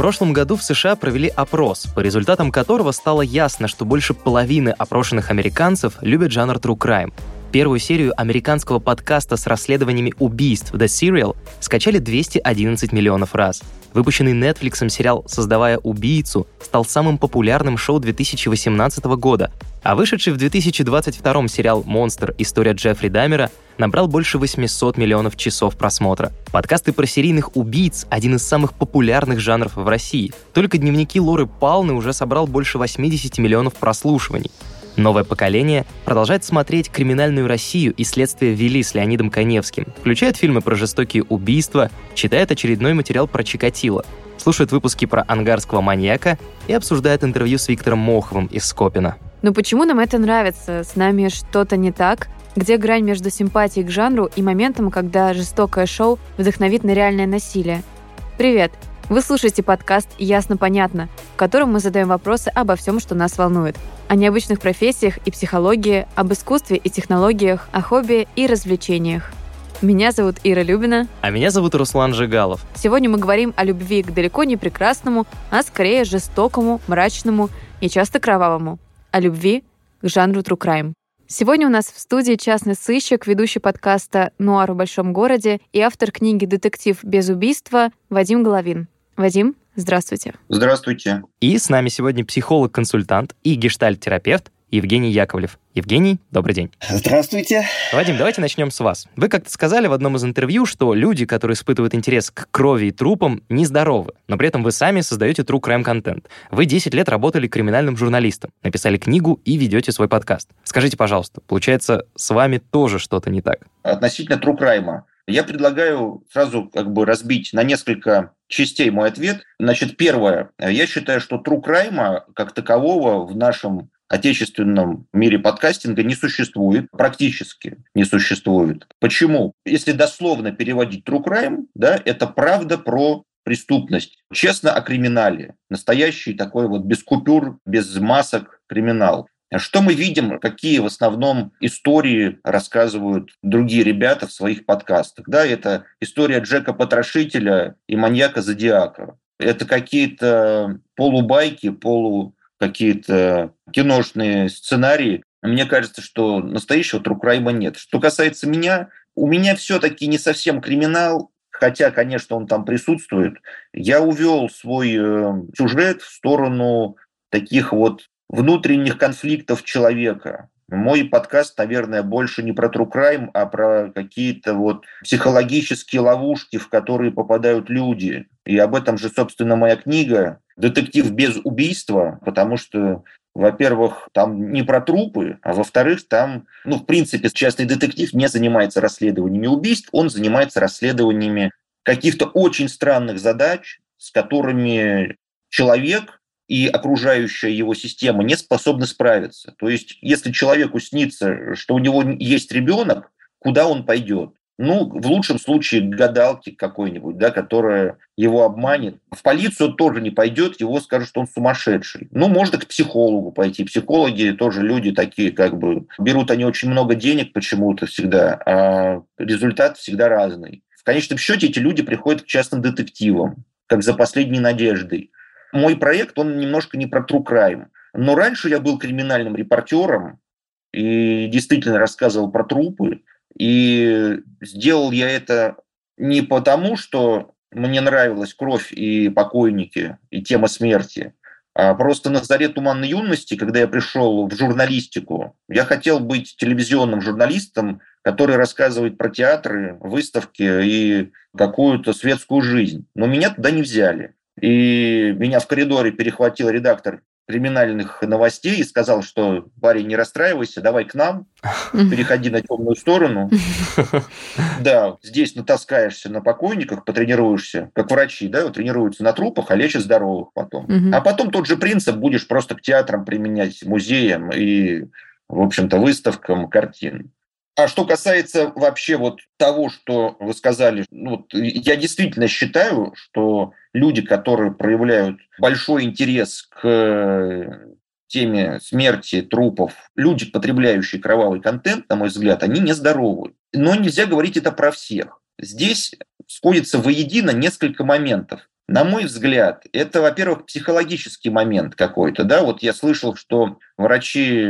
прошлом году в США провели опрос, по результатам которого стало ясно, что больше половины опрошенных американцев любят жанр true crime. Первую серию американского подкаста с расследованиями убийств The Serial скачали 211 миллионов раз. Выпущенный Netflix сериал «Создавая убийцу» стал самым популярным шоу 2018 года, а вышедший в 2022 сериал «Монстр. История Джеффри Дамера» набрал больше 800 миллионов часов просмотра. Подкасты про серийных убийц — один из самых популярных жанров в России. Только дневники Лоры Палны уже собрал больше 80 миллионов прослушиваний. Новое поколение продолжает смотреть «Криминальную Россию» и «Следствие вели» с Леонидом Коневским, включает фильмы про жестокие убийства, читает очередной материал про Чикатило, слушает выпуски про ангарского маньяка и обсуждает интервью с Виктором Моховым из Скопина. Но почему нам это нравится? С нами что-то не так? Где грань между симпатией к жанру и моментом, когда жестокое шоу вдохновит на реальное насилие? Привет! Вы слушаете подкаст «Ясно-понятно», в котором мы задаем вопросы обо всем, что нас волнует. О необычных профессиях и психологии, об искусстве и технологиях, о хобби и развлечениях. Меня зовут Ира Любина. А меня зовут Руслан Жигалов. Сегодня мы говорим о любви к далеко не прекрасному, а скорее жестокому, мрачному и часто кровавому. О любви к жанру true crime. Сегодня у нас в студии частный сыщик, ведущий подкаста «Нуар в большом городе» и автор книги «Детектив без убийства» Вадим Головин. Вадим, здравствуйте. Здравствуйте. И с нами сегодня психолог-консультант и гештальт-терапевт Евгений Яковлев. Евгений, добрый день. Здравствуйте. Вадим, давайте начнем с вас. Вы как-то сказали в одном из интервью, что люди, которые испытывают интерес к крови и трупам, нездоровы, но при этом вы сами создаете true crime контент. Вы 10 лет работали криминальным журналистом, написали книгу и ведете свой подкаст. Скажите, пожалуйста, получается, с вами тоже что-то не так? Относительно true crime. Я предлагаю сразу как бы разбить на несколько частей мой ответ. Значит, первое. Я считаю, что true crime как такового в нашем отечественном мире подкастинга не существует, практически не существует. Почему? Если дословно переводить true crime, да, это правда про преступность. Честно о криминале. Настоящий такой вот без купюр, без масок криминал. Что мы видим, какие в основном истории рассказывают другие ребята в своих подкастах? Да, это история Джека Потрошителя и маньяка Зодиака. Это какие-то полубайки, полу какие-то киношные сценарии. Мне кажется, что настоящего трукрайма нет. Что касается меня, у меня все-таки не совсем криминал, хотя, конечно, он там присутствует. Я увел свой э, сюжет в сторону таких вот внутренних конфликтов человека. Мой подкаст, наверное, больше не про true crime, а про какие-то вот психологические ловушки, в которые попадают люди. И об этом же, собственно, моя книга «Детектив без убийства», потому что во-первых, там не про трупы, а во-вторых, там, ну, в принципе, частный детектив не занимается расследованиями убийств, он занимается расследованиями каких-то очень странных задач, с которыми человек и окружающая его система не способны справиться. То есть, если человеку снится, что у него есть ребенок, куда он пойдет? Ну, в лучшем случае к гадалке какой-нибудь, да, которая его обманет. В полицию тоже не пойдет, его скажут, что он сумасшедший. Ну, можно к психологу пойти. Психологи тоже люди такие, как бы, берут они очень много денег почему-то всегда, а результат всегда разный. В конечном счете эти люди приходят к частным детективам, как за последней надеждой мой проект, он немножко не про true crime. Но раньше я был криминальным репортером и действительно рассказывал про трупы. И сделал я это не потому, что мне нравилась кровь и покойники, и тема смерти, а просто на заре туманной юности, когда я пришел в журналистику, я хотел быть телевизионным журналистом, который рассказывает про театры, выставки и какую-то светскую жизнь. Но меня туда не взяли. И меня в коридоре перехватил редактор криминальных новостей и сказал, что, парень, не расстраивайся, давай к нам, переходи на темную сторону. Да, здесь натаскаешься на покойниках, потренируешься, как врачи, да, тренируются на трупах, а лечат здоровых потом. А потом тот же принцип будешь просто к театрам применять, музеям и, в общем-то, выставкам картин. А что касается вообще вот того, что вы сказали, ну, вот, я действительно считаю, что люди, которые проявляют большой интерес к теме смерти, трупов, люди, потребляющие кровавый контент, на мой взгляд, они нездоровы. Но нельзя говорить это про всех. Здесь сходится воедино несколько моментов. На мой взгляд, это, во-первых, психологический момент какой-то. Да? Вот я слышал, что врачи,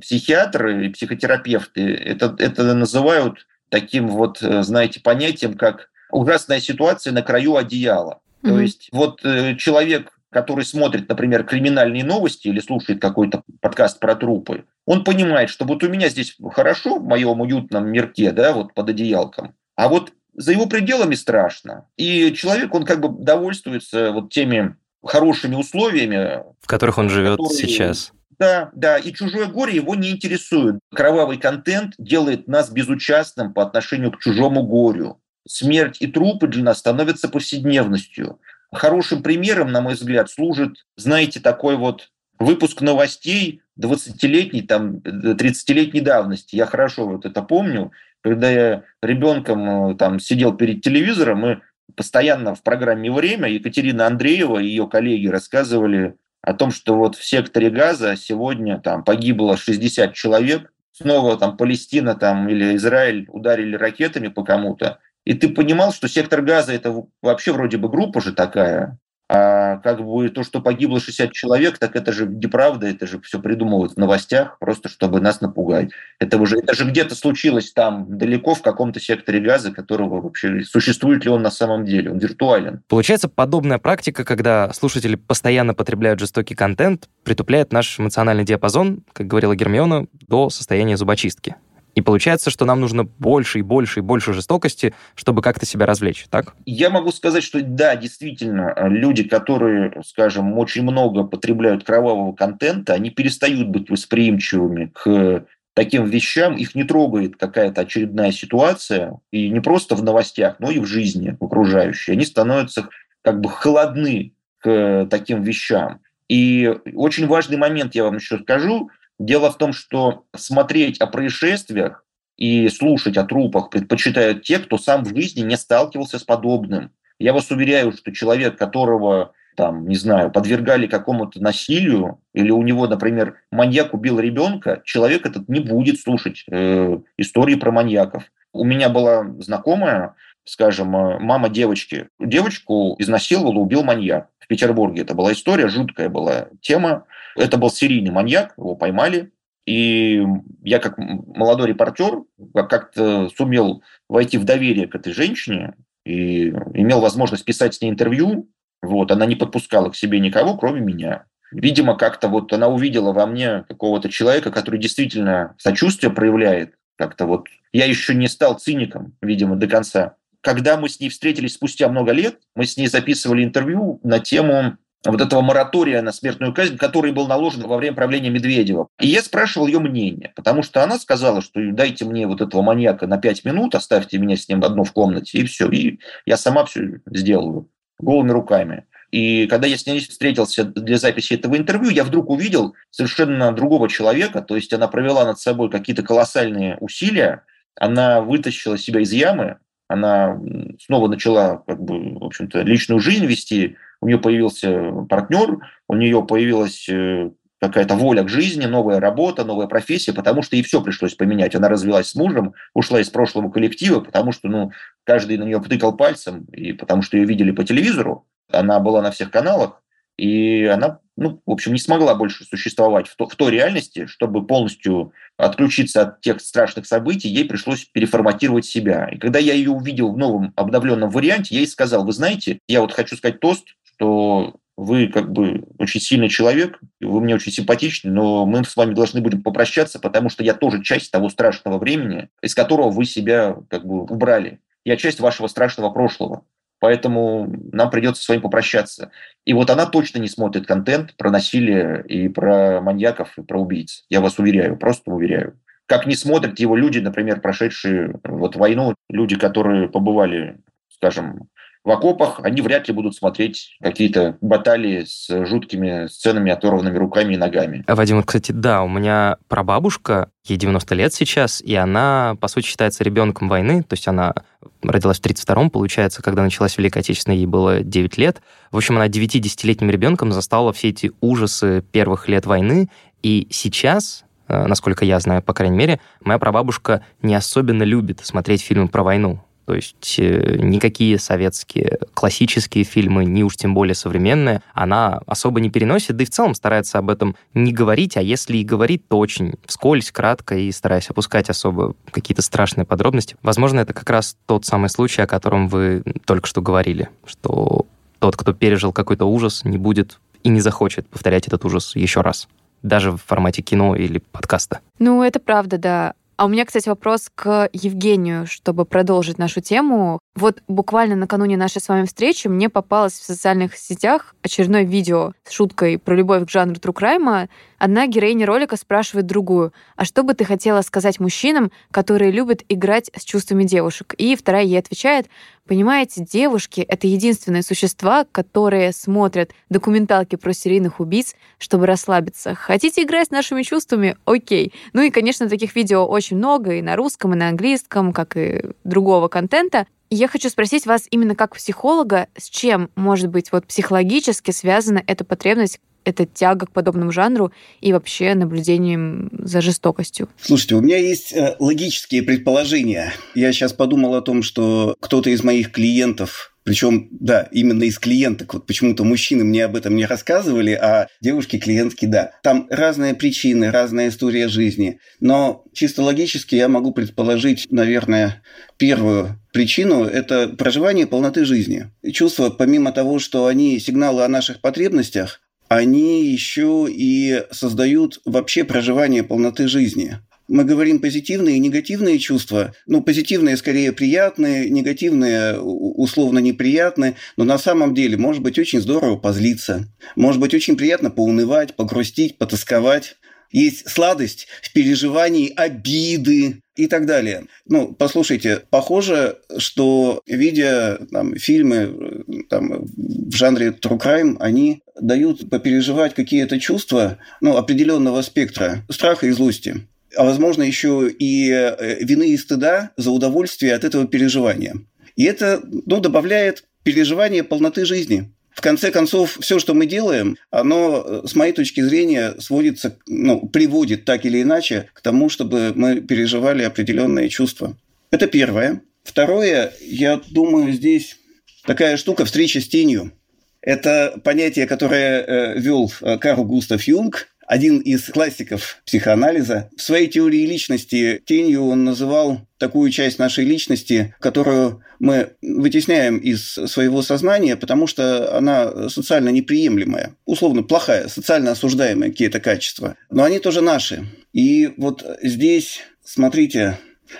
психиатры и психотерапевты это, это называют таким вот, знаете, понятием, как ужасная ситуация на краю одеяла. Mm-hmm. То есть вот э, человек, который смотрит, например, криминальные новости или слушает какой-то подкаст про трупы, он понимает, что вот у меня здесь хорошо в моем уютном мирке, да, вот под одеялком, а вот за его пределами страшно. И человек, он как бы довольствуется вот теми хорошими условиями, в которых он живет которые... сейчас. Да, да, и чужое горе его не интересует. Кровавый контент делает нас безучастным по отношению к чужому горю. Смерть и трупы для нас становятся повседневностью. Хорошим примером, на мой взгляд, служит, знаете, такой вот выпуск новостей 20-летней, там, 30-летней давности. Я хорошо вот это помню. Когда я ребенком э, там сидел перед телевизором, мы постоянно в программе «Время» Екатерина Андреева и ее коллеги рассказывали о том, что вот в секторе Газа сегодня там погибло 60 человек, снова там Палестина там, или Израиль ударили ракетами по кому-то, и ты понимал, что сектор газа это вообще вроде бы группа же такая, а как бы то, что погибло 60 человек, так это же неправда, это же все придумывают в новостях, просто чтобы нас напугать. Это уже это же где-то случилось там далеко в каком-то секторе газа, которого вообще существует ли он на самом деле, он виртуален. Получается, подобная практика, когда слушатели постоянно потребляют жестокий контент, притупляет наш эмоциональный диапазон, как говорила Гермиона, до состояния зубочистки. И получается, что нам нужно больше и больше и больше жестокости, чтобы как-то себя развлечь, так? Я могу сказать, что да, действительно, люди, которые, скажем, очень много потребляют кровавого контента, они перестают быть восприимчивыми к таким вещам, их не трогает какая-то очередная ситуация, и не просто в новостях, но и в жизни окружающей. Они становятся как бы холодны к таким вещам. И очень важный момент я вам еще скажу – Дело в том, что смотреть о происшествиях и слушать о трупах предпочитают те, кто сам в жизни не сталкивался с подобным. Я вас уверяю, что человек, которого там, не знаю, подвергали какому-то насилию, или у него, например, маньяк убил ребенка, человек этот не будет слушать э, истории про маньяков. У меня была знакомая, скажем, э, мама девочки. Девочку изнасиловал, убил маньяк в Петербурге. Это была история, жуткая была тема. Это был серийный маньяк, его поймали. И я как молодой репортер как-то сумел войти в доверие к этой женщине и имел возможность писать с ней интервью. Вот, она не подпускала к себе никого, кроме меня. Видимо, как-то вот она увидела во мне какого-то человека, который действительно сочувствие проявляет. Как-то вот я еще не стал циником, видимо, до конца когда мы с ней встретились спустя много лет, мы с ней записывали интервью на тему вот этого моратория на смертную казнь, который был наложен во время правления Медведева. И я спрашивал ее мнение, потому что она сказала, что дайте мне вот этого маньяка на пять минут, оставьте меня с ним одну в комнате, и все. И я сама все сделаю голыми руками. И когда я с ней встретился для записи этого интервью, я вдруг увидел совершенно другого человека, то есть она провела над собой какие-то колоссальные усилия, она вытащила себя из ямы, она снова начала, как бы, в общем-то, личную жизнь вести, у нее появился партнер, у нее появилась э, какая-то воля к жизни, новая работа, новая профессия, потому что ей все пришлось поменять. Она развелась с мужем, ушла из прошлого коллектива, потому что ну, каждый на нее потыкал пальцем, и потому что ее видели по телевизору. Она была на всех каналах, и она, ну, в общем, не смогла больше существовать в, то, в той реальности, чтобы полностью отключиться от тех страшных событий, ей пришлось переформатировать себя. И когда я ее увидел в новом обновленном варианте, я ей сказал, вы знаете, я вот хочу сказать тост, что вы как бы очень сильный человек, вы мне очень симпатичны, но мы с вами должны будем попрощаться, потому что я тоже часть того страшного времени, из которого вы себя как бы убрали. Я часть вашего страшного прошлого. Поэтому нам придется с вами попрощаться. И вот она точно не смотрит контент про насилие и про маньяков, и про убийц. Я вас уверяю, просто уверяю. Как не смотрят его люди, например, прошедшие вот войну, люди, которые побывали, скажем, в окопах, они вряд ли будут смотреть какие-то баталии с жуткими сценами, оторванными руками и ногами. А, Вадим, кстати, да, у меня прабабушка, ей 90 лет сейчас, и она, по сути, считается ребенком войны, то есть она родилась в 32-м, получается, когда началась Великая Отечественная, ей было 9 лет. В общем, она 9-10-летним ребенком застала все эти ужасы первых лет войны, и сейчас, э, насколько я знаю, по крайней мере, моя прабабушка не особенно любит смотреть фильмы про войну. То есть э, никакие советские классические фильмы, ни уж тем более современные, она особо не переносит, да и в целом старается об этом не говорить, а если и говорит, то очень вскользь, кратко и стараясь опускать особо какие-то страшные подробности. Возможно, это как раз тот самый случай, о котором вы только что говорили, что тот, кто пережил какой-то ужас, не будет и не захочет повторять этот ужас еще раз даже в формате кино или подкаста. Ну, это правда, да. А у меня, кстати, вопрос к Евгению, чтобы продолжить нашу тему. Вот буквально накануне нашей с вами встречи мне попалось в социальных сетях очередное видео с шуткой про любовь к жанру crime. Одна героиня ролика спрашивает другую, а что бы ты хотела сказать мужчинам, которые любят играть с чувствами девушек? И вторая ей отвечает, Понимаете, девушки — это единственные существа, которые смотрят документалки про серийных убийц, чтобы расслабиться. Хотите играть с нашими чувствами? Окей. Ну и, конечно, таких видео очень много и на русском, и на английском, как и другого контента. Я хочу спросить вас именно как психолога, с чем, может быть, вот психологически связана эта потребность это тяга к подобному жанру и вообще наблюдением за жестокостью? Слушайте, у меня есть э, логические предположения. Я сейчас подумал о том, что кто-то из моих клиентов причем, да, именно из клиенток. Вот почему-то мужчины мне об этом не рассказывали, а девушки-клиентки, да. Там разные причины, разная история жизни. Но чисто логически я могу предположить, наверное, первую причину – это проживание полноты жизни. Чувства, помимо того, что они сигналы о наших потребностях, они еще и создают вообще проживание полноты жизни. Мы говорим позитивные и негативные чувства. Ну, позитивные скорее приятные, негативные условно неприятные. Но на самом деле может быть очень здорово позлиться. Может быть очень приятно поунывать, погрустить, потасковать. Есть сладость в переживании обиды и так далее. Ну, послушайте, похоже, что видя там, фильмы там, в жанре true crime, они дают попереживать какие-то чувства ну, определенного спектра страха и злости а возможно еще и э, вины и стыда за удовольствие от этого переживания. И это ну, добавляет переживание полноты жизни. В конце концов, все, что мы делаем, оно, э, с моей точки зрения, сводится, ну, приводит так или иначе к тому, чтобы мы переживали определенные чувства. Это первое. Второе, я думаю, здесь такая штука встреча с тенью. Это понятие, которое э, вел э, Карл Густав Юнг, один из классиков психоанализа. В своей теории личности тенью он называл такую часть нашей личности, которую мы вытесняем из своего сознания, потому что она социально неприемлемая, условно плохая, социально осуждаемая какие-то качества. Но они тоже наши. И вот здесь, смотрите,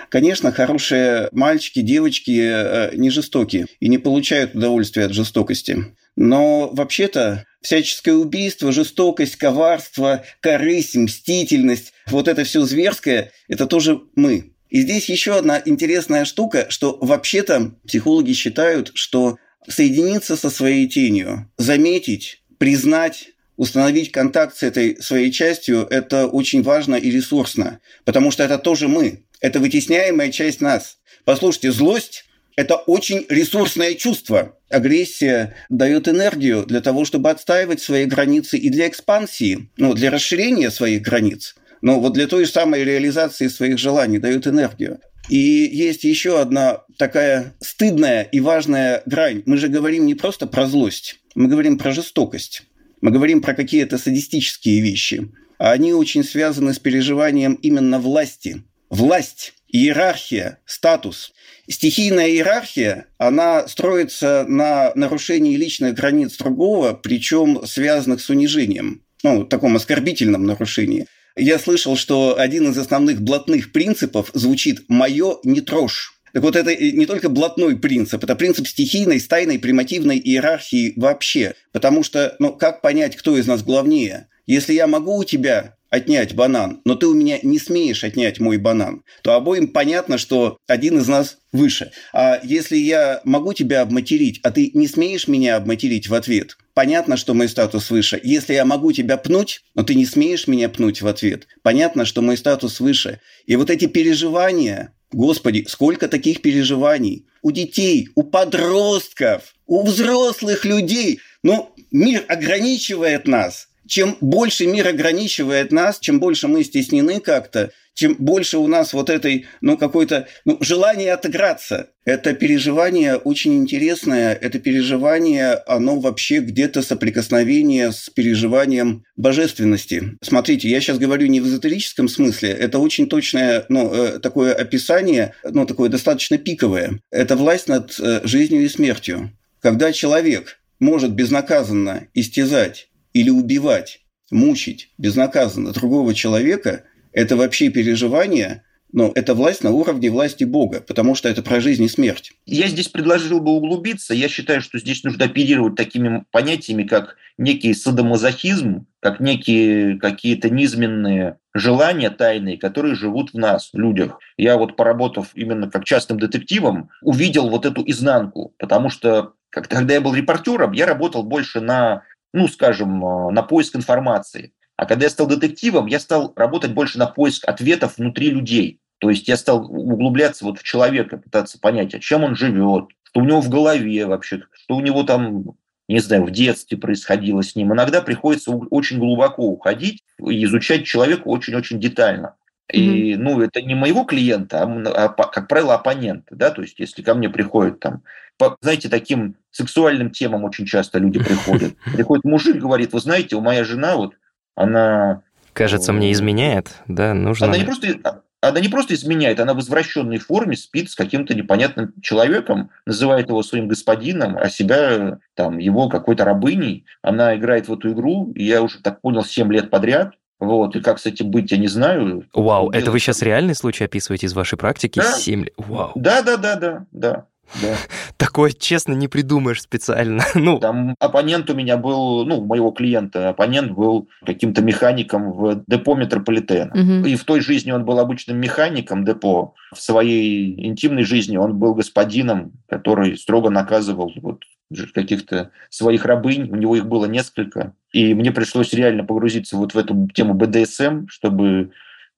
Конечно, хорошие мальчики, девочки э, не жестокие и не получают удовольствия от жестокости. Но вообще-то всяческое убийство, жестокость, коварство, корысть, мстительность, вот это все зверское, это тоже мы. И здесь еще одна интересная штука, что вообще-то психологи считают, что соединиться со своей тенью, заметить, признать, установить контакт с этой своей частью – это очень важно и ресурсно, потому что это тоже мы, это вытесняемая часть нас. Послушайте, злость это очень ресурсное чувство. Агрессия дает энергию для того, чтобы отстаивать свои границы и для экспансии, ну, для расширения своих границ. Но вот для той самой реализации своих желаний дает энергию. И есть еще одна такая стыдная и важная грань. Мы же говорим не просто про злость, мы говорим про жестокость. Мы говорим про какие-то садистические вещи. А они очень связаны с переживанием именно власти. Власть, иерархия, статус. Стихийная иерархия, она строится на нарушении личных границ другого, причем связанных с унижением, ну, таком оскорбительном нарушении. Я слышал, что один из основных блатных принципов звучит «моё не трожь». Так вот, это не только блатной принцип, это принцип стихийной, стайной, примативной иерархии вообще. Потому что, ну, как понять, кто из нас главнее? Если я могу у тебя отнять банан, но ты у меня не смеешь отнять мой банан, то обоим понятно, что один из нас выше. А если я могу тебя обматерить, а ты не смеешь меня обматерить в ответ, понятно, что мой статус выше. Если я могу тебя пнуть, но ты не смеешь меня пнуть в ответ, понятно, что мой статус выше. И вот эти переживания, Господи, сколько таких переживаний у детей, у подростков, у взрослых людей. Ну, мир ограничивает нас – чем больше мир ограничивает нас, чем больше мы стеснены как-то, чем больше у нас вот этой, ну, какой-то, ну, желание отыграться. Это переживание очень интересное. Это переживание, оно вообще где-то соприкосновение с переживанием божественности. Смотрите, я сейчас говорю не в эзотерическом смысле. Это очень точное, ну, э, такое описание, ну, такое достаточно пиковое. Это власть над э, жизнью и смертью. Когда человек может безнаказанно истязать или убивать, мучить безнаказанно другого человека – это вообще переживание, но это власть на уровне власти Бога, потому что это про жизнь и смерть. Я здесь предложил бы углубиться. Я считаю, что здесь нужно оперировать такими понятиями, как некий садомазохизм, как некие какие-то низменные желания тайные, которые живут в нас, в людях. Я вот, поработав именно как частным детективом, увидел вот эту изнанку, потому что когда я был репортером, я работал больше на, ну, скажем, на поиск информации. А когда я стал детективом, я стал работать больше на поиск ответов внутри людей. То есть я стал углубляться вот в человека, пытаться понять, о чем он живет, что у него в голове вообще, что у него там, не знаю, в детстве происходило с ним. Иногда приходится очень глубоко уходить и изучать человека очень-очень детально. И, mm-hmm. ну, это не моего клиента, а, а, как правило, оппонента, да, то есть если ко мне приходят там, по, знаете, таким сексуальным темам очень часто люди приходят. Приходит мужик, говорит, вы знаете, у моя жена вот она... Кажется, мне изменяет, да, нужно... Она не просто, она не просто изменяет, она в извращенной форме спит с каким-то непонятным человеком, называет его своим господином, а себя там его какой-то рабыней. Она играет в эту игру, и я уже так понял, 7 лет подряд. Вот, и как с этим быть, я не знаю. Вау, это вы сейчас реальный случай описываете из вашей практики? Да. 7 лет. Вау. Да, да, да, да, да. Да. Такое, честно, не придумаешь специально. ну. Там оппонент у меня был, ну, моего клиента, оппонент был каким-то механиком в депо метрополитена. Угу. И в той жизни он был обычным механиком депо. В своей интимной жизни он был господином, который строго наказывал вот каких-то своих рабынь, у него их было несколько. И мне пришлось реально погрузиться вот в эту тему БДСМ, чтобы,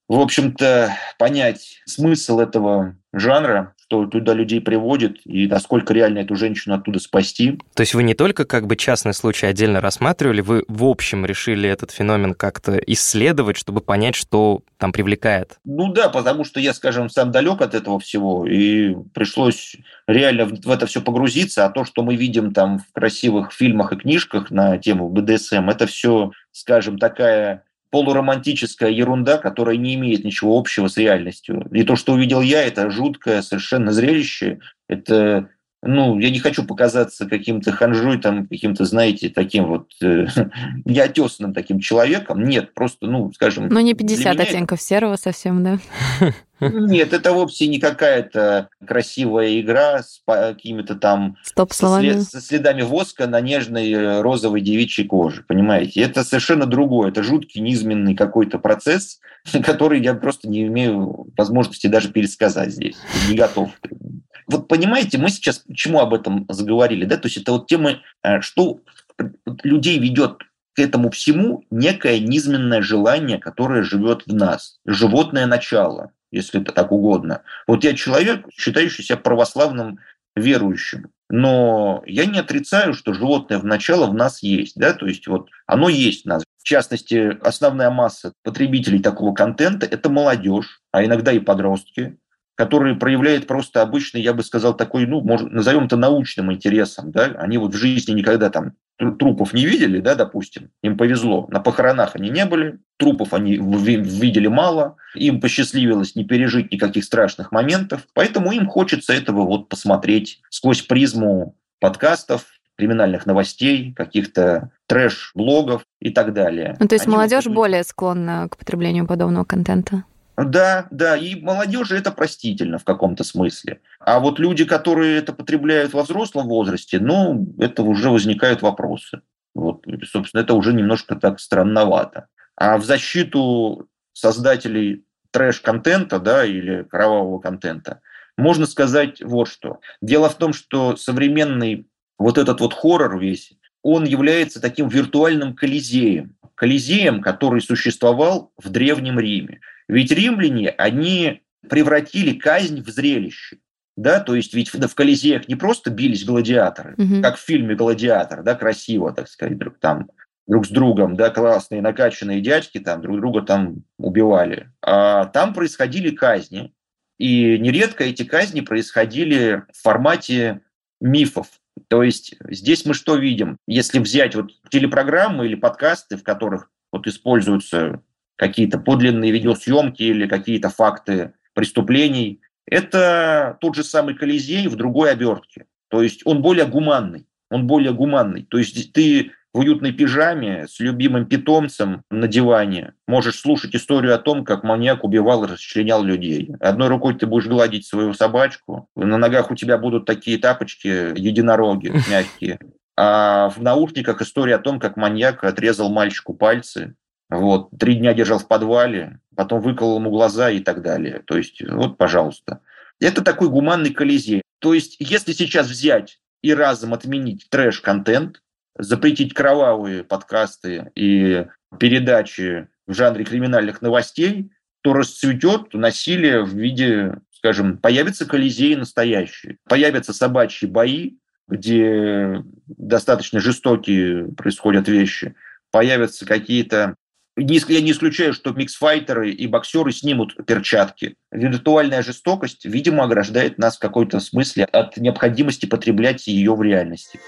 в общем-то, понять смысл этого жанра, что туда людей приводит и насколько реально эту женщину оттуда спасти. То есть вы не только как бы частный случай отдельно рассматривали, вы в общем решили этот феномен как-то исследовать, чтобы понять, что там привлекает? Ну да, потому что я, скажем, сам далек от этого всего, и пришлось реально в это все погрузиться, а то, что мы видим там в красивых фильмах и книжках на тему БДСМ, это все, скажем, такая полуромантическая ерунда, которая не имеет ничего общего с реальностью. И то, что увидел я, это жуткое совершенно зрелище. Это ну, я не хочу показаться каким-то ханжой, там, каким-то, знаете, таким вот э, неотесанным таким человеком. Нет, просто, ну, скажем... Ну, не 50 оттенков это... серого совсем, да? Нет, это вовсе не какая-то красивая игра с какими-то там... Стоп словами. Со следами воска на нежной э, розовой девичьей коже, понимаете? Это совершенно другое. Это жуткий, низменный какой-то процесс, который я просто не имею возможности даже пересказать здесь. Не готов вот понимаете, мы сейчас почему об этом заговорили, да, то есть это вот тема, э, что людей ведет к этому всему некое низменное желание, которое живет в нас, животное начало, если это так угодно. Вот я человек, считающий себя православным верующим, но я не отрицаю, что животное в начало в нас есть, да, то есть вот оно есть в нас. В частности, основная масса потребителей такого контента – это молодежь, а иногда и подростки, который проявляет просто обычный, я бы сказал, такой, ну, может, назовем это научным интересом, да, они вот в жизни никогда там трупов не видели, да, допустим, им повезло, на похоронах они не были, трупов они видели мало, им посчастливилось не пережить никаких страшных моментов, поэтому им хочется этого вот посмотреть сквозь призму подкастов, криминальных новостей, каких-то трэш-блогов и так далее. Ну, то есть Они молодежь вот... более склонна к потреблению подобного контента? Да, да, и молодежи это простительно в каком-то смысле. А вот люди, которые это потребляют во взрослом возрасте, ну, это уже возникают вопросы. Вот, собственно, это уже немножко так странновато. А в защиту создателей трэш-контента, да, или кровавого контента, можно сказать вот что. Дело в том, что современный вот этот вот хоррор весь, он является таким виртуальным колизеем. Колизеем, который существовал в Древнем Риме. Ведь римляне, они превратили казнь в зрелище. Да, то есть ведь в Колизеях не просто бились гладиаторы, угу. как в фильме «Гладиатор», да, красиво, так сказать, там друг с другом, да, классные накачанные дядьки там друг друга там убивали. А там происходили казни, и нередко эти казни происходили в формате мифов. То есть здесь мы что видим? Если взять вот телепрограммы или подкасты, в которых вот используются какие-то подлинные видеосъемки или какие-то факты преступлений, это тот же самый Колизей в другой обертке. То есть он более гуманный. Он более гуманный. То есть ты в уютной пижаме с любимым питомцем на диване можешь слушать историю о том, как маньяк убивал и расчленял людей. Одной рукой ты будешь гладить свою собачку, на ногах у тебя будут такие тапочки, единороги мягкие. А в наушниках история о том, как маньяк отрезал мальчику пальцы, вот, три дня держал в подвале, потом выколол ему глаза и так далее. То есть, вот, пожалуйста. Это такой гуманный колизей. То есть, если сейчас взять и разом отменить трэш-контент, запретить кровавые подкасты и передачи в жанре криминальных новостей, то расцветет насилие в виде, скажем, появятся колизеи настоящие, появятся собачьи бои, где достаточно жестокие происходят вещи, появятся какие-то я не исключаю, что миксфайтеры и боксеры снимут перчатки. Виртуальная жестокость, видимо, ограждает нас в какой-то смысле от необходимости потреблять ее в реальности.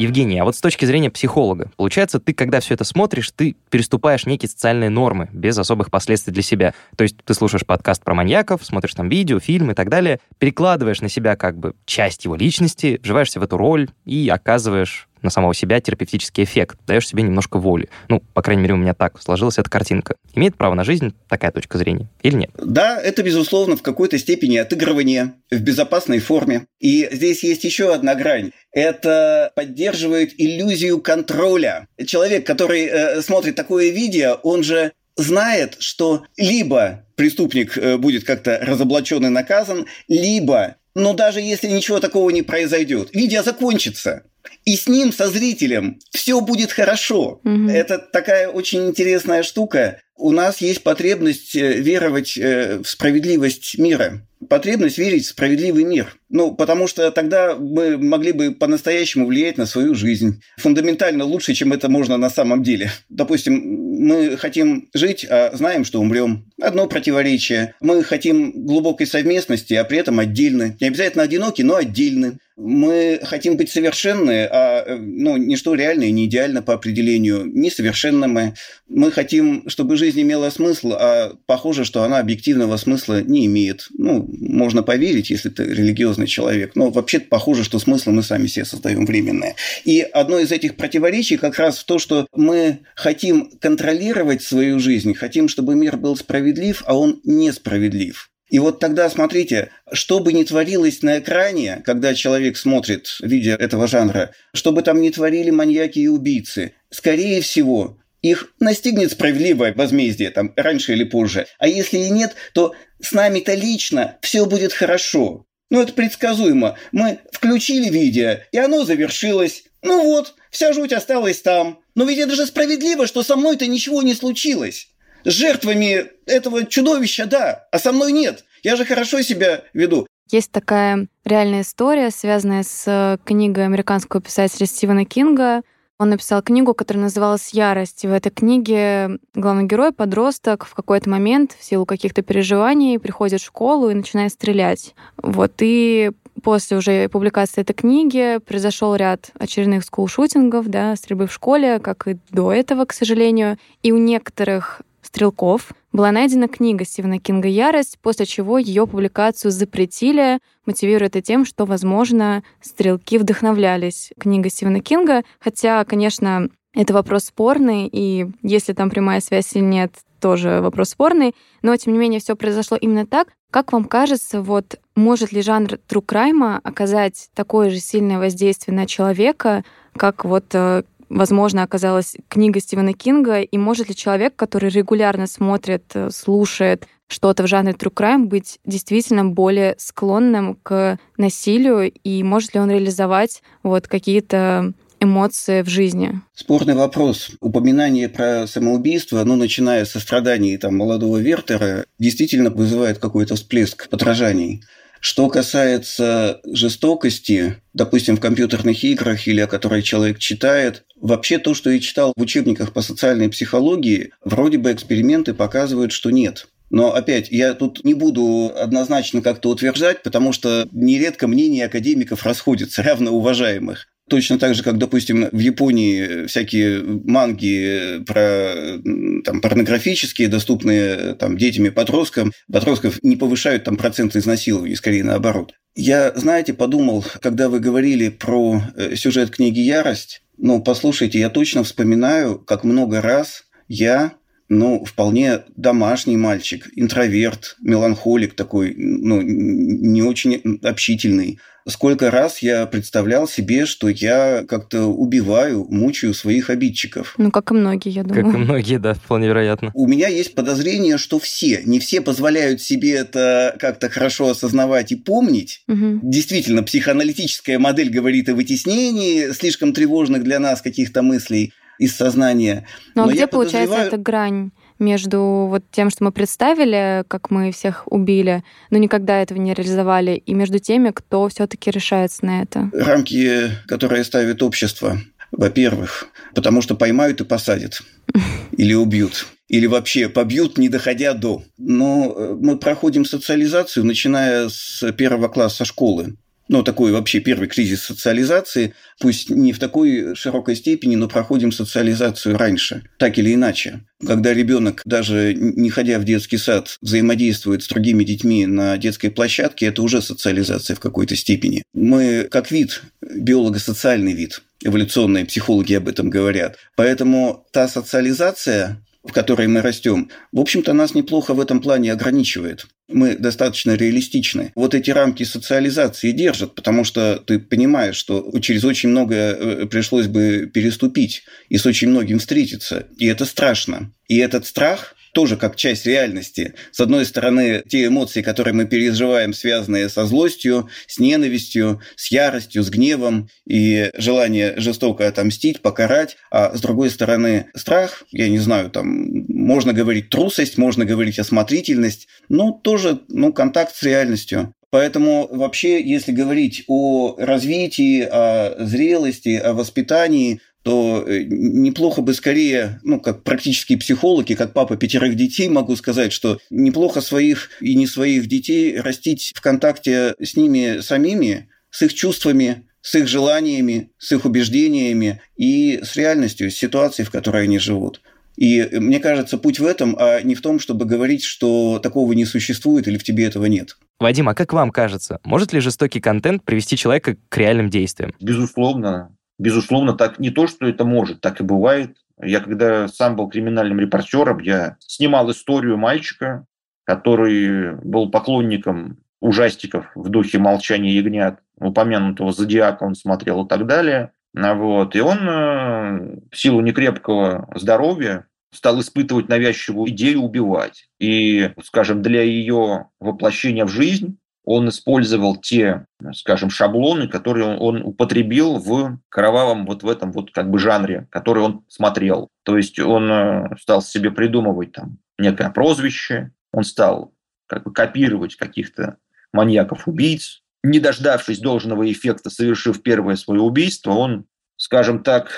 Евгений, а вот с точки зрения психолога, получается, ты, когда все это смотришь, ты переступаешь некие социальные нормы без особых последствий для себя. То есть ты слушаешь подкаст про маньяков, смотришь там видео, фильм и так далее, перекладываешь на себя как бы часть его личности, вживаешься в эту роль и оказываешь на самого себя терапевтический эффект, даешь себе немножко воли. Ну, по крайней мере, у меня так сложилась эта картинка. Имеет право на жизнь такая точка зрения или нет? Да, это, безусловно, в какой-то степени отыгрывание в безопасной форме. И здесь есть еще одна грань. Это поддерживает иллюзию контроля. Человек, который э, смотрит такое видео, он же знает, что либо преступник э, будет как-то разоблачен и наказан, либо но даже если ничего такого не произойдет, видео закончится. И с ним, со зрителем, все будет хорошо. Угу. Это такая очень интересная штука. У нас есть потребность э, веровать э, в справедливость мира потребность верить в справедливый мир. Ну, потому что тогда мы могли бы по-настоящему влиять на свою жизнь. Фундаментально лучше, чем это можно на самом деле. Допустим, мы хотим жить, а знаем, что умрем. Одно противоречие. Мы хотим глубокой совместности, а при этом отдельны. Не обязательно одиноки, но отдельны. Мы хотим быть совершенны, а ну, ничто реальное не идеально по определению. Несовершенны мы. Мы хотим, чтобы жизнь имела смысл, а похоже, что она объективного смысла не имеет. Ну, можно поверить, если ты религиозный человек, но вообще похоже, что смысл мы сами себе создаем временное. И одно из этих противоречий как раз в то, что мы хотим контролировать свою жизнь, хотим, чтобы мир был справедлив, а он несправедлив. И вот тогда смотрите, что бы ни творилось на экране, когда человек смотрит видео этого жанра, что бы там ни творили маньяки и убийцы, скорее всего, их настигнет справедливое возмездие там раньше или позже. А если и нет, то с нами-то лично все будет хорошо. Ну, это предсказуемо. Мы включили видео, и оно завершилось. Ну вот, вся жуть осталась там. Но ведь это же справедливо, что со мной-то ничего не случилось. С жертвами этого чудовища, да, а со мной нет. Я же хорошо себя веду. Есть такая реальная история, связанная с э, книгой американского писателя Стивена Кинга он написал книгу, которая называлась «Ярость». И в этой книге главный герой, подросток, в какой-то момент в силу каких-то переживаний приходит в школу и начинает стрелять. Вот. И после уже публикации этой книги произошел ряд очередных скулшутингов, да, стрельбы в школе, как и до этого, к сожалению. И у некоторых стрелков. Была найдена книга Стивена Кинга «Ярость», после чего ее публикацию запретили, мотивируя это тем, что, возможно, стрелки вдохновлялись книгой Стивена Кинга, хотя, конечно, это вопрос спорный, и если там прямая связь или нет, тоже вопрос спорный, но, тем не менее, все произошло именно так. Как вам кажется, вот может ли жанр true crime оказать такое же сильное воздействие на человека, как вот э, возможно, оказалась книга Стивена Кинга, и может ли человек, который регулярно смотрит, э, слушает что-то в жанре true crime, быть действительно более склонным к насилию, и может ли он реализовать вот какие-то эмоции в жизни? Спорный вопрос. Упоминание про самоубийство, ну, начиная со страданий там, молодого Вертера, действительно вызывает какой-то всплеск подражаний. Что касается жестокости, допустим, в компьютерных играх или о которой человек читает, вообще то, что я читал в учебниках по социальной психологии, вроде бы эксперименты показывают, что нет. Но опять, я тут не буду однозначно как-то утверждать, потому что нередко мнения академиков расходятся, равно уважаемых. Точно так же, как, допустим, в Японии всякие манги про там, порнографические, доступные там, детям и подросткам, подростков не повышают там процент изнасилований, скорее наоборот. Я, знаете, подумал, когда вы говорили про э, сюжет книги «Ярость», ну, послушайте, я точно вспоминаю, как много раз я ну, вполне домашний мальчик, интроверт, меланхолик такой, ну, не очень общительный. Сколько раз я представлял себе, что я как-то убиваю, мучаю своих обидчиков. Ну, как и многие, я думаю. Как и многие, да, вполне вероятно. У меня есть подозрение, что все, не все позволяют себе это как-то хорошо осознавать и помнить. Угу. Действительно, психоаналитическая модель говорит о вытеснении слишком тревожных для нас каких-то мыслей из сознания. Ну, а Но где, я получается, подозреваю- эта грань между вот тем, что мы представили, как мы всех убили, но никогда этого не реализовали, и между теми, кто все таки решается на это? рамки, которые ставит общество. Во-первых, потому что поймают и посадят. Или убьют. Или вообще побьют, не доходя до. Но э, мы проходим социализацию, начиная с первого класса школы. Ну, такой вообще первый кризис социализации, пусть не в такой широкой степени, но проходим социализацию раньше, так или иначе. Когда ребенок, даже не ходя в детский сад, взаимодействует с другими детьми на детской площадке, это уже социализация в какой-то степени. Мы, как вид, биолого-социальный вид, эволюционные психологи об этом говорят. Поэтому та социализация, в которой мы растем, в общем-то, нас неплохо в этом плане ограничивает. Мы достаточно реалистичны. Вот эти рамки социализации держат, потому что ты понимаешь, что через очень многое э, пришлось бы переступить и с очень многим встретиться. И это страшно. И этот страх тоже как часть реальности. С одной стороны, те эмоции, которые мы переживаем, связанные со злостью, с ненавистью, с яростью, с гневом и желание жестоко отомстить, покарать. А с другой стороны, страх, я не знаю, там можно говорить трусость, можно говорить осмотрительность, но тоже ну, контакт с реальностью. Поэтому вообще, если говорить о развитии, о зрелости, о воспитании, то э, неплохо бы скорее, ну, как практические психологи, как папа пятерых детей, могу сказать, что неплохо своих и не своих детей растить в контакте с ними самими, с их чувствами, с их желаниями, с их убеждениями и с реальностью, с ситуацией, в которой они живут. И мне кажется, путь в этом, а не в том, чтобы говорить, что такого не существует или в тебе этого нет. Вадим, а как вам кажется, может ли жестокий контент привести человека к реальным действиям? Безусловно, безусловно, так не то, что это может, так и бывает. Я когда сам был криминальным репортером, я снимал историю мальчика, который был поклонником ужастиков в духе «Молчания ягнят», упомянутого «Зодиака» он смотрел и так далее. Вот. И он э, в силу некрепкого здоровья стал испытывать навязчивую идею убивать. И, скажем, для ее воплощения в жизнь он использовал те, скажем, шаблоны, которые он употребил в кровавом вот в этом вот как бы жанре, который он смотрел. То есть он э, стал себе придумывать там некое прозвище, он стал как бы копировать каких-то маньяков-убийц. Не дождавшись должного эффекта, совершив первое свое убийство, он, скажем так,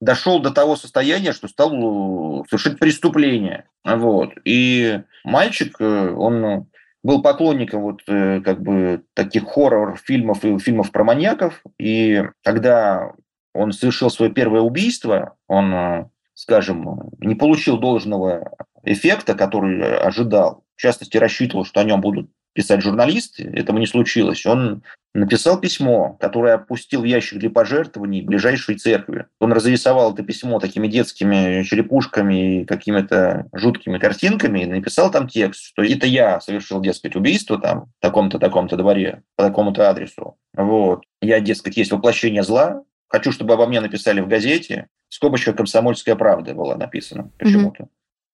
дошел до того состояния, что стал э, совершить преступление. Вот. И мальчик, э, он был поклонником вот э, как бы таких хоррор-фильмов и фильмов про маньяков. И когда он совершил свое первое убийство, он, э, скажем, не получил должного эффекта, который ожидал. В частности, рассчитывал, что о нем будут писать журналисты. Этого не случилось. Он написал письмо, которое опустил в ящик для пожертвований ближайшей церкви. Он разрисовал это письмо такими детскими черепушками и какими-то жуткими картинками и написал там текст, что это я совершил, дескать, убийство там в таком-то, таком-то дворе, по такому-то адресу. Вот. Я, дескать, есть воплощение зла, хочу, чтобы обо мне написали в газете. Скобочка «Комсомольская правда» была написана почему-то.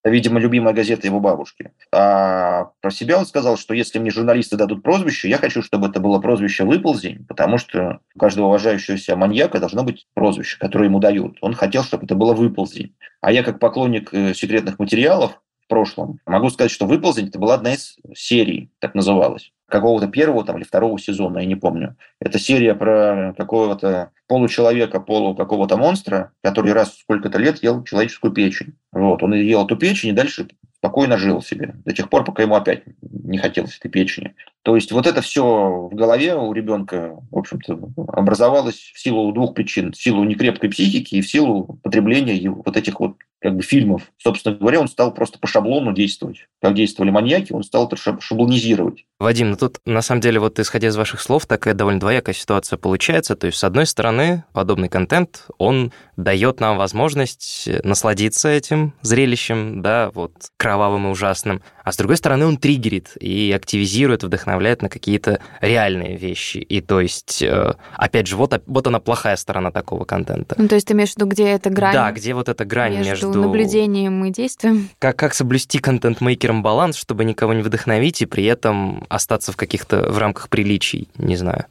Видимо, любимая газета его бабушки. А про себя он сказал, что если мне журналисты дадут прозвище, я хочу, чтобы это было прозвище «Выползень», потому что у каждого уважающего себя маньяка должно быть прозвище, которое ему дают. Он хотел, чтобы это было «Выползень». А я, как поклонник э, секретных материалов в прошлом, могу сказать, что «Выползень» – это была одна из серий, так называлась какого-то первого там, или второго сезона, я не помню. Это серия про какого-то получеловека, полу какого-то монстра, который раз в сколько-то лет ел человеческую печень. Вот, он ел эту печень и дальше спокойно жил себе до тех пор, пока ему опять не хотелось этой печени. То есть вот это все в голове у ребенка, в общем-то, образовалось в силу двух причин. В силу некрепкой психики и в силу потребления вот этих вот как бы фильмов. Собственно говоря, он стал просто по шаблону действовать. Как действовали маньяки, он стал это шаблонизировать. Вадим, ну тут на самом деле вот исходя из ваших слов, такая довольно двоякая ситуация получается. То есть, с одной стороны, подобный контент, он дает нам возможность насладиться этим зрелищем, да, вот кровавым и ужасным. А с другой стороны, он триггерит и активизирует, вдохновляет на какие-то реальные вещи. И то есть, э, опять же, вот, вот она плохая сторона такого контента. Ну, то есть ты имеешь в виду, где эта грань? Да, где вот эта грань между... между наблюдением и действием. Как, как соблюсти контент-мейкером баланс, чтобы никого не вдохновить и при этом остаться в каких-то, в рамках приличий, не знаю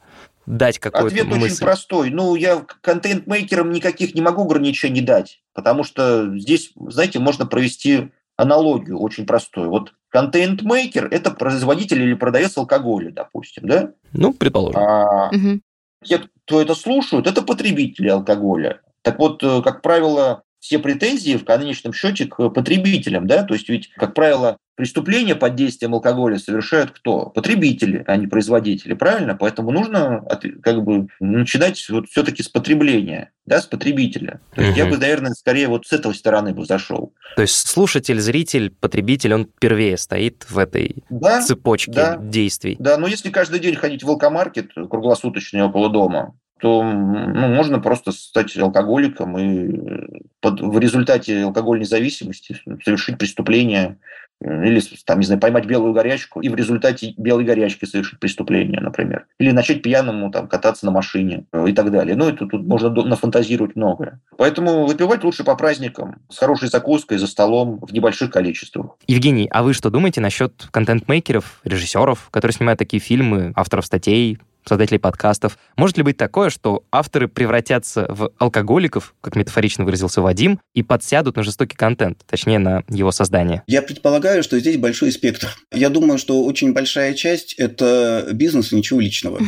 дать какой-то Ответ мысль? очень простой. Ну, я контент-мейкерам никаких не могу ограничений дать, потому что здесь, знаете, можно провести аналогию очень простую. Вот контент-мейкер – это производитель или продавец алкоголя, допустим, да? Ну, предположим. А угу. Те, кто это слушают, это потребители алкоголя. Так вот, э, как правило, все претензии в конечном счете к потребителям, да, то есть ведь, как правило, преступления под действием алкоголя совершают кто? Потребители, а не производители, правильно? Поэтому нужно как бы начинать вот все-таки с потребления, да, с потребителя. То есть угу. я бы, наверное, скорее вот с этой стороны бы зашел. То есть слушатель, зритель, потребитель, он первее стоит в этой да, цепочке да, действий. Да, но если каждый день ходить в алкомаркет круглосуточный около дома, то ну, можно просто стать алкоголиком и под, в результате алкогольной зависимости совершить преступление или, там, не знаю, поймать белую горячку и в результате белой горячки совершить преступление, например. Или начать пьяному там, кататься на машине э, и так далее. Ну, это тут можно нафантазировать многое. Поэтому выпивать лучше по праздникам, с хорошей закуской, за столом, в небольших количествах. Евгений, а вы что думаете насчет контент-мейкеров, режиссеров, которые снимают такие фильмы, авторов статей, создателей подкастов. Может ли быть такое, что авторы превратятся в алкоголиков, как метафорично выразился Вадим, и подсядут на жестокий контент, точнее, на его создание? Я предполагаю, что здесь большой спектр. Я думаю, что очень большая часть – это бизнес и ничего личного.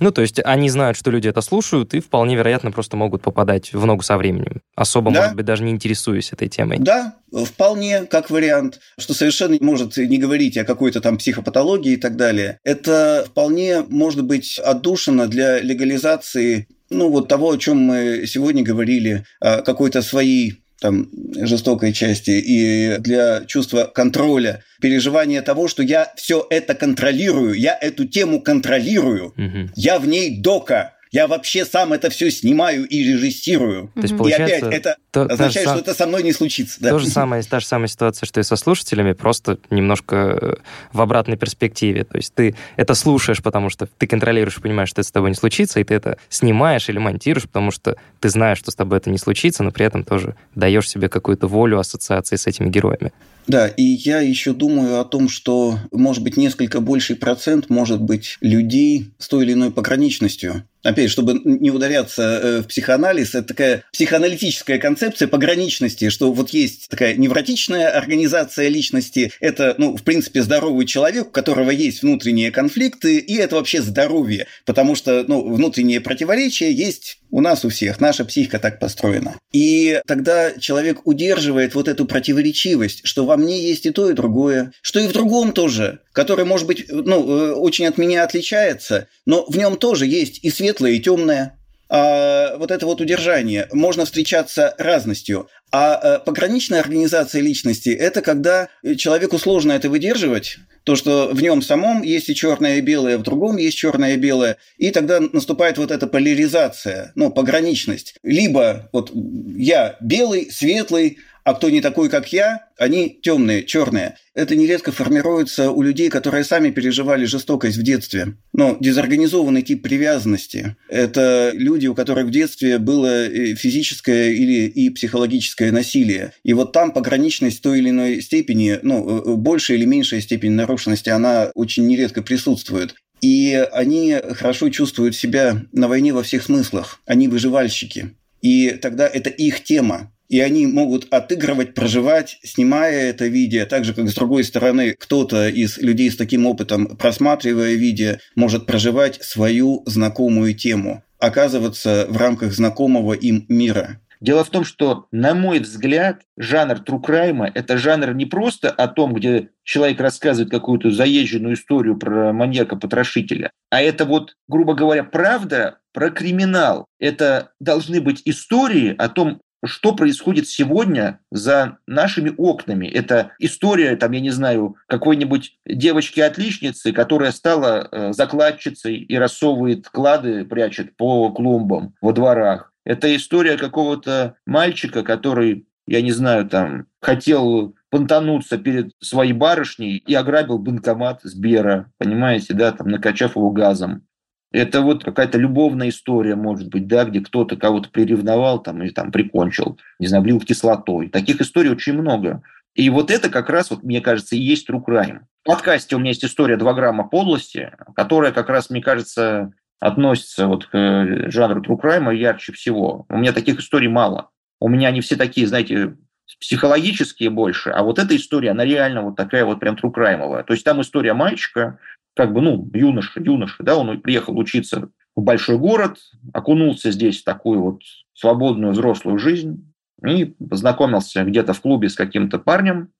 Ну, то есть они знают, что люди это слушают, и вполне вероятно просто могут попадать в ногу со временем. Особо, да. может быть, даже не интересуясь этой темой. Да, вполне как вариант, что совершенно может не говорить о какой-то там психопатологии и так далее. Это вполне может быть отдушено для легализации ну, вот того, о чем мы сегодня говорили, какой-то своей там, жестокой части и для чувства контроля, переживания того, что я все это контролирую, я эту тему контролирую, угу. я в ней дока, я вообще сам это все снимаю и режиссирую. То есть, и опять это то, означает, та что это со мной не случится. Да? То же самое, та же самая ситуация, что и со слушателями, просто немножко э, в обратной перспективе. То есть ты это слушаешь, потому что ты контролируешь и понимаешь, что это с тобой не случится, и ты это снимаешь или монтируешь, потому что ты знаешь, что с тобой это не случится, но при этом тоже даешь себе какую-то волю ассоциации с этими героями. Да, и я еще думаю о том, что, может быть, несколько больший процент может быть людей с той или иной пограничностью. Опять, чтобы не ударяться э, в психоанализ, это такая психоаналитическая концепция пограничности, что вот есть такая невротичная организация личности, это, ну, в принципе, здоровый человек, у которого есть внутренние конфликты, и это вообще здоровье, потому что, ну, внутренние противоречия есть у нас у всех, наша психика так построена. И тогда человек удерживает вот эту противоречивость, что во мне есть и то, и другое, что и в другом тоже, который, может быть, ну, э, очень от меня отличается, но в нем тоже есть и светлое, и темное. А вот это вот удержание можно встречаться разностью. А э, пограничная организация личности – это когда человеку сложно это выдерживать, то, что в нем самом есть и черное и белое, в другом есть черное и белое, и тогда наступает вот эта поляризация, ну, пограничность. Либо вот я белый, светлый, а кто не такой, как я, они темные, черные. Это нередко формируется у людей, которые сами переживали жестокость в детстве. Но дезорганизованный тип привязанности – это люди, у которых в детстве было э, физическое или и психологическое насилие. И вот там пограничность в той или иной степени, ну, э, большая или меньшая степень нарушенности, она очень нередко присутствует. И они хорошо чувствуют себя на войне во всех смыслах. Они выживальщики. И тогда это их тема. И они могут отыгрывать, проживать, снимая это видео, так же, как с другой стороны, кто-то из людей с таким опытом, просматривая видео, может проживать свою знакомую тему, оказываться в рамках знакомого им мира. Дело в том, что, на мой взгляд, жанр трукрайма – это жанр не просто о том, где человек рассказывает какую-то заезженную историю про маньяка-потрошителя, а это вот, грубо говоря, правда про криминал. Это должны быть истории о том, что происходит сегодня за нашими окнами. Это история, там, я не знаю, какой-нибудь девочки-отличницы, которая стала э, закладчицей и рассовывает клады, прячет по клумбам во дворах. Это история какого-то мальчика, который, я не знаю, там, хотел понтануться перед своей барышней и ограбил банкомат Сбера, понимаете, да, там, накачав его газом. Это вот какая-то любовная история, может быть, да, где кто-то кого-то приревновал там, или там прикончил, не знаю, облил кислотой. Таких историй очень много. И вот это как раз, вот, мне кажется, и есть true crime. В подкасте у меня есть история «Два грамма подлости», которая как раз, мне кажется, относится вот к э, жанру true crime ярче всего. У меня таких историй мало. У меня они все такие, знаете, психологические больше, а вот эта история, она реально вот такая вот прям true crime. То есть там история мальчика, как бы, ну, юноша, юноша, да, он приехал учиться в большой город, окунулся здесь в такую вот свободную взрослую жизнь и познакомился где-то в клубе с каким-то парнем,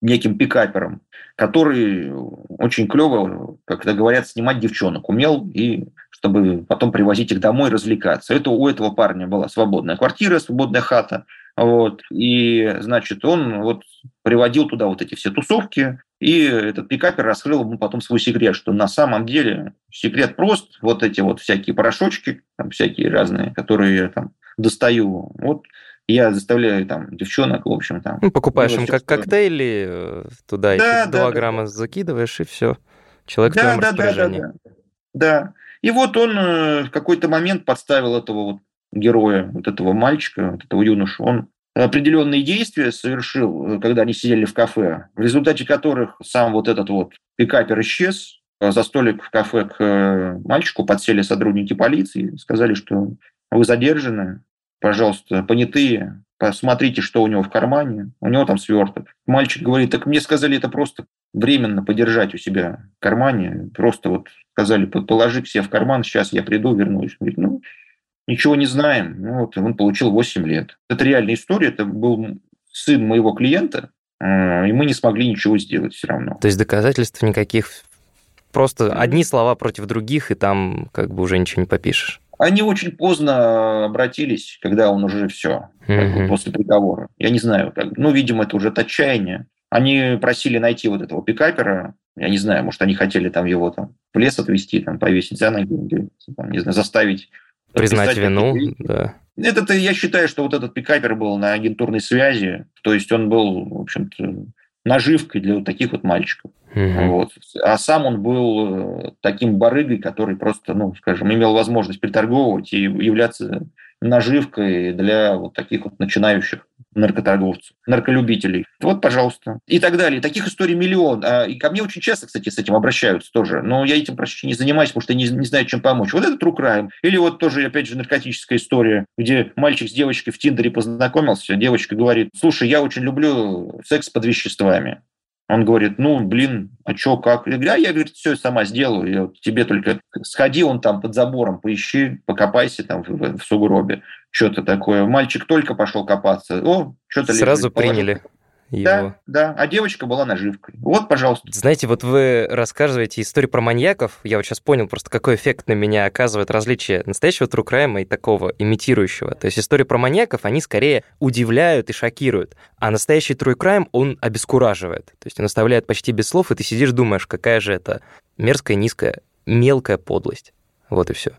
неким пикапером, который очень клево, как это говорят, снимать девчонок умел и чтобы потом привозить их домой и развлекаться. Это у этого парня была свободная квартира, свободная хата. Вот. И, значит, он вот приводил туда вот эти все тусовки, и этот пикапер раскрыл ему потом свой секрет, что на самом деле секрет прост. Вот эти вот всякие порошочки, там всякие разные, которые я там достаю. Вот я заставляю там девчонок, в общем, там. Ну, покупаешь им как коктейли, э, туда да, эти да, 2 да, грамма да. закидываешь, и все. Человек да, в твоем да, распоряжении. Да, да, да. да. И вот он э, в какой-то момент подставил этого вот героя, вот этого мальчика, вот этого юношу. Он определенные действия совершил, э, когда они сидели в кафе, в результате которых сам вот этот вот пикапер исчез. За столик в кафе к э, мальчику подсели сотрудники полиции, сказали, что вы задержаны, пожалуйста, понятые, посмотрите, что у него в кармане. У него там сверток. Мальчик говорит, так мне сказали это просто временно подержать у себя в кармане. Просто вот сказали, положи все в карман, сейчас я приду, вернусь. Он говорит, ну, ничего не знаем. Ну, вот он получил 8 лет. Это реальная история, это был сын моего клиента, э, и мы не смогли ничего сделать все равно. То есть доказательств никаких, просто одни слова против других, и там как бы уже ничего не попишешь. Они очень поздно обратились, когда он уже все, mm-hmm. после приговора. Я не знаю, как, ну, видимо, это уже от отчаяния. Они просили найти вот этого пикапера. Я не знаю, может, они хотели там его там в лес отвезти, там повесить за ноги, там, не знаю, заставить Признать вину, да. Это я считаю, что вот этот пикапер был на агентурной связи, то есть он был, в общем-то, наживкой для вот таких вот мальчиков. Угу. Вот. А сам он был э, таким барыгой, который просто, ну, скажем, имел возможность приторговывать и являться наживкой для вот таких вот начинающих наркоторговцев, нарколюбителей. Вот, пожалуйста. И так далее. Таких историй миллион. А, и ко мне очень часто, кстати, с этим обращаются тоже. Но я этим почти не занимаюсь, потому что не, не знаю, чем помочь. Вот это true. Или вот тоже, опять же, наркотическая история, где мальчик с девочкой в Тиндере познакомился, девочка говорит, слушай, я очень люблю секс под веществами. Он говорит, ну, блин, а что, как? Я говорю, а я, говорит, все сама сделаю. Я, вот, тебе только сходи он там под забором, поищи, покопайся там в, в, в сугробе. Что-то такое. Мальчик только пошел копаться. О, что-то Сразу приняли. Положил его. Да, да. А девочка была наживкой. Вот, пожалуйста. Знаете, вот вы рассказываете историю про маньяков. Я вот сейчас понял просто, какой эффект на меня оказывает различие настоящего crime и такого имитирующего. То есть истории про маньяков, они скорее удивляют и шокируют. А настоящий crime, он обескураживает. То есть он оставляет почти без слов, и ты сидишь, думаешь, какая же это мерзкая, низкая, мелкая подлость. Вот и все.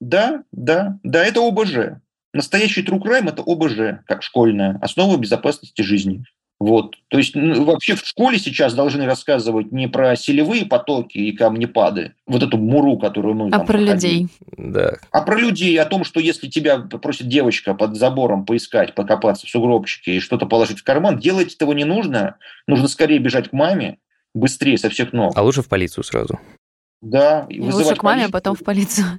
Да, да, да, это ОБЖ. Настоящий true crime – это ОБЖ, как школьная, основа безопасности жизни. Вот. То есть ну, вообще в школе сейчас должны рассказывать не про селевые потоки и камнепады, вот эту муру, которую мы... А там, про проходили. людей. Да. А про людей, о том, что если тебя попросит девочка под забором поискать, покопаться в сугробчике и что-то положить в карман, делать этого не нужно. Нужно скорее бежать к маме, быстрее со всех ног. А лучше в полицию сразу. Да. И лучше к маме, а потом в полицию.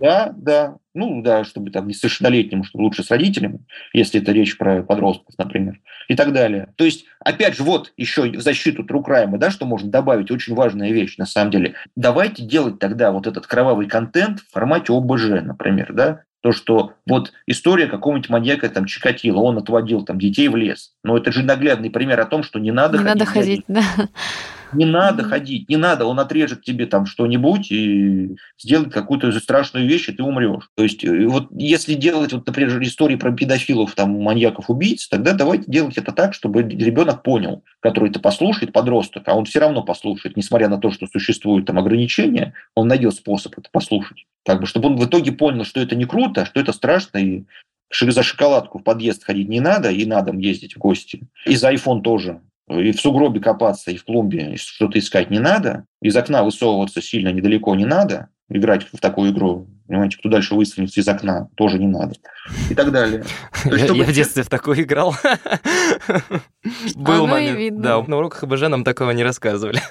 Да, да. Ну, да, чтобы там не совершеннолетним, чтобы лучше с родителями, если это речь про подростков, например, и так далее. То есть, опять же, вот еще в защиту Трукрайма, да, что можно добавить, очень важная вещь, на самом деле. Давайте делать тогда вот этот кровавый контент в формате ОБЖ, например, да, то, что вот история какого-нибудь маньяка там Чикатило, он отводил там детей в лес. Но это же наглядный пример о том, что не надо не ходить. надо ходить, да. Не надо ходить, не надо, он отрежет тебе там что-нибудь и сделает какую-то страшную вещь, и ты умрешь. То есть э, вот если делать, вот, например, истории про педофилов, там, маньяков-убийц, тогда давайте делать это так, чтобы ребенок понял, который это послушает, подросток, а он все равно послушает, несмотря на то, что существуют там ограничения, он найдет способ это послушать. Как бы, чтобы он в итоге понял, что это не круто, что это страшно, и за шоколадку в подъезд ходить не надо, и на дом ездить в гости. И за iPhone тоже. И в сугробе копаться, и в клумбе что-то искать не надо. Из окна высовываться сильно недалеко не надо. Играть в такую игру Понимаете, кто дальше выстрелит из окна, тоже не надо. И так далее. Я, есть, я в детстве в такое играл. Был момент. Да, на уроках ХБЖ нам такого не рассказывали.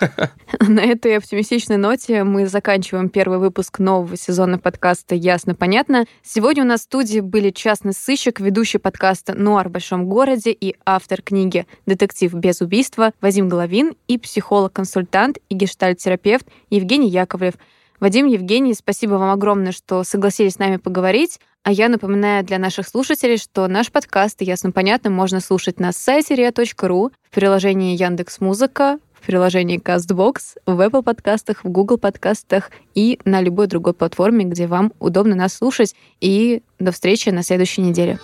На этой оптимистичной ноте мы заканчиваем первый выпуск нового сезона подкаста «Ясно-понятно». Сегодня у нас в студии были частный сыщик, ведущий подкаста «Нуар в большом городе» и автор книги «Детектив без убийства» Вадим Головин и психолог-консультант и гештальт-терапевт Евгений Яковлев – Вадим, Евгений, спасибо вам огромное, что согласились с нами поговорить. А я напоминаю для наших слушателей, что наш подкаст «Ясно понятно» можно слушать на сайте ria.ru, в приложении Яндекс Музыка, в приложении CastBox, в Apple подкастах, в Google подкастах и на любой другой платформе, где вам удобно нас слушать. И до встречи на следующей неделе.